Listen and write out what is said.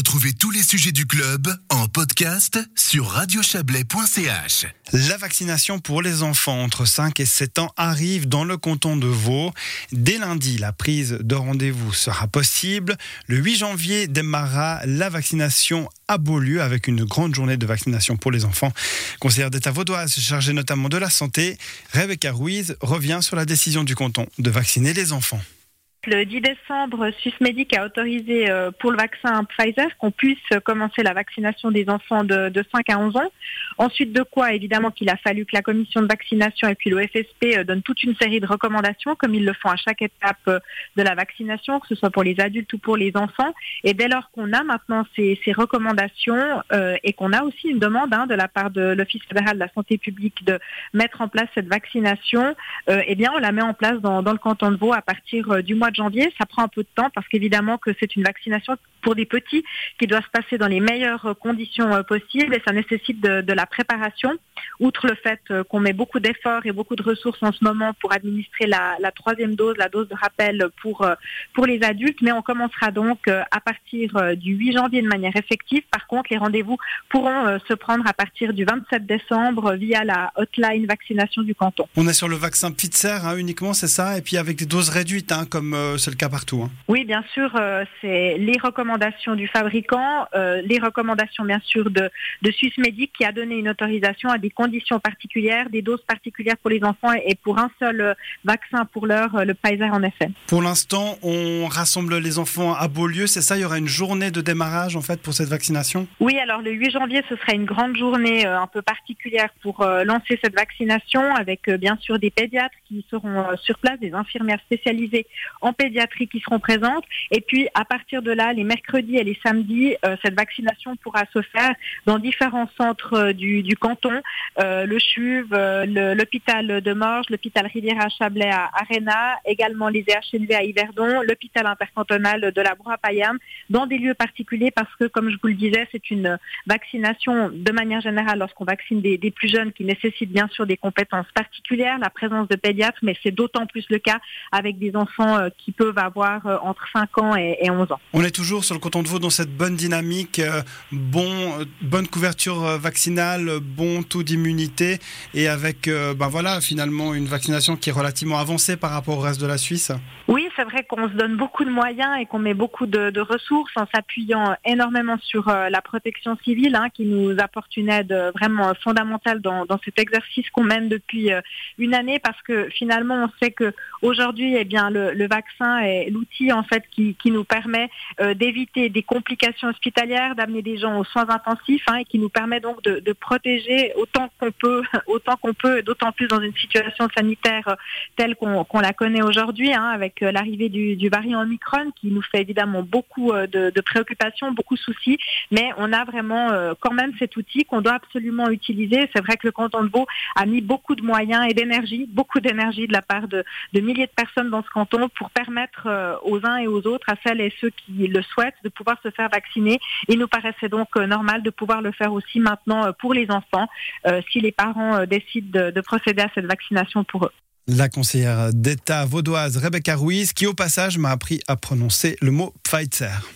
Retrouvez tous les sujets du club en podcast sur radiochablais.ch. La vaccination pour les enfants entre 5 et 7 ans arrive dans le canton de Vaud. Dès lundi, la prise de rendez-vous sera possible. Le 8 janvier démarrera la vaccination à Beaulieu avec une grande journée de vaccination pour les enfants. Conseillère d'État vaudoise chargée notamment de la santé, Rebecca Ruiz revient sur la décision du canton de vacciner les enfants. Le 10 décembre, Swissmedic a autorisé euh, pour le vaccin Pfizer qu'on puisse commencer la vaccination des enfants de, de 5 à 11 ans. Ensuite de quoi, évidemment, qu'il a fallu que la commission de vaccination et puis le FSP euh, donnent toute une série de recommandations, comme ils le font à chaque étape euh, de la vaccination, que ce soit pour les adultes ou pour les enfants. Et dès lors qu'on a maintenant ces, ces recommandations et qu'on a aussi une demande hein, de la part de l'Office fédéral de la santé publique de mettre en place cette vaccination, eh bien, on la met en place dans, dans le canton de Vaud à partir du mois de janvier. Ça prend un peu de temps parce qu'évidemment que c'est une vaccination pour des petits qui doit se passer dans les meilleures conditions euh, possibles et ça nécessite de, la préparation. Outre le fait euh, qu'on met beaucoup d'efforts et beaucoup de ressources en ce moment pour administrer la, la, troisième dose, la dose de rappel pour, euh, pour les adultes, mais on commencera donc à partir du 8 janvier de manière effective. Par contre, les rendez-vous pourront se prendre à partir du 27 décembre via la hotline vaccination du canton. On est sur le vaccin Pfizer hein, uniquement, c'est ça, et puis avec des doses réduites, hein, comme c'est le cas partout. Hein. Oui, bien sûr, c'est les recommandations du fabricant, euh, les recommandations bien sûr de, de Swissmedic qui a donné une autorisation à des conditions particulières, des doses particulières pour les enfants et pour un seul euh, vaccin pour l'heure, euh, le Pfizer en effet. Pour l'instant, on rassemble les enfants à Beaulieu, c'est ça? Il y aura une journée de démarrage en fait pour cette vaccination? Oui, alors le 8 janvier, ce sera une grande journée un peu particulière pour lancer cette vaccination avec bien sûr des pédiatres qui seront sur place, des infirmières spécialisées en pédiatrie qui seront présentes. Et puis à partir de là, les mercredis et les samedis, euh, cette vaccination pourra se faire dans différents centres euh, du, canton, euh, le CHUV, l'hôpital de Morges, l'hôpital Rivière à à Arena, également les EHNV à Yverdon, l'hôpital intercantonal de la Broye-Payerne, dans des lieux particuliers parce que, comme je vous le disais, c'est une vaccination de manière générale lorsqu'on vaccine des, des, plus jeunes qui nécessite bien sûr des compétences particulières, la présence de pédiatres, mais c'est d'autant plus le cas avec des enfants qui peuvent avoir entre 5 ans et, et 11 ans. On est toujours sur le canton de Vaud dans cette bonne dynamique, euh, bon, euh, bonne couverture euh, vaccinale, bon taux d'immunité et avec ben voilà, finalement une vaccination qui est relativement avancée par rapport au reste de la Suisse. Oui, c'est vrai qu'on se donne beaucoup de moyens et qu'on met beaucoup de, de ressources en s'appuyant énormément sur la protection civile hein, qui nous apporte une aide vraiment fondamentale dans, dans cet exercice qu'on mène depuis une année parce que finalement on sait que aujourd'hui eh bien le, le vaccin est l'outil en fait qui, qui nous permet euh, d'éviter des complications hospitalières, d'amener des gens aux soins intensifs hein, et qui nous permet donc de, de protéger autant qu'on peut, autant qu'on peut, d'autant plus dans une situation sanitaire euh, telle qu'on qu la connaît aujourd'hui, hein, avec euh, l'arrivée du, du, variant Omicron qui nous fait évidemment beaucoup de, de, préoccupations, beaucoup de soucis, mais on a vraiment quand même cet outil qu'on doit absolument utiliser. C'est vrai que le canton de Vaud a mis beaucoup de moyens et d'énergie, beaucoup d'énergie de la part de, de, milliers de personnes dans ce canton pour aux uns et aux autres, à celles et ceux qui le souhaitent, de pouvoir se faire vacciner. Il nous paraissait donc euh, normal de pouvoir le faire aussi maintenant euh, pour les enfants, euh, si les parents décident de, de procéder à cette vaccination pour eux. La conseillère d'État vaudoise Rebecca Ruiz, qui au passage m'a appris à prononcer le mot Pfizer.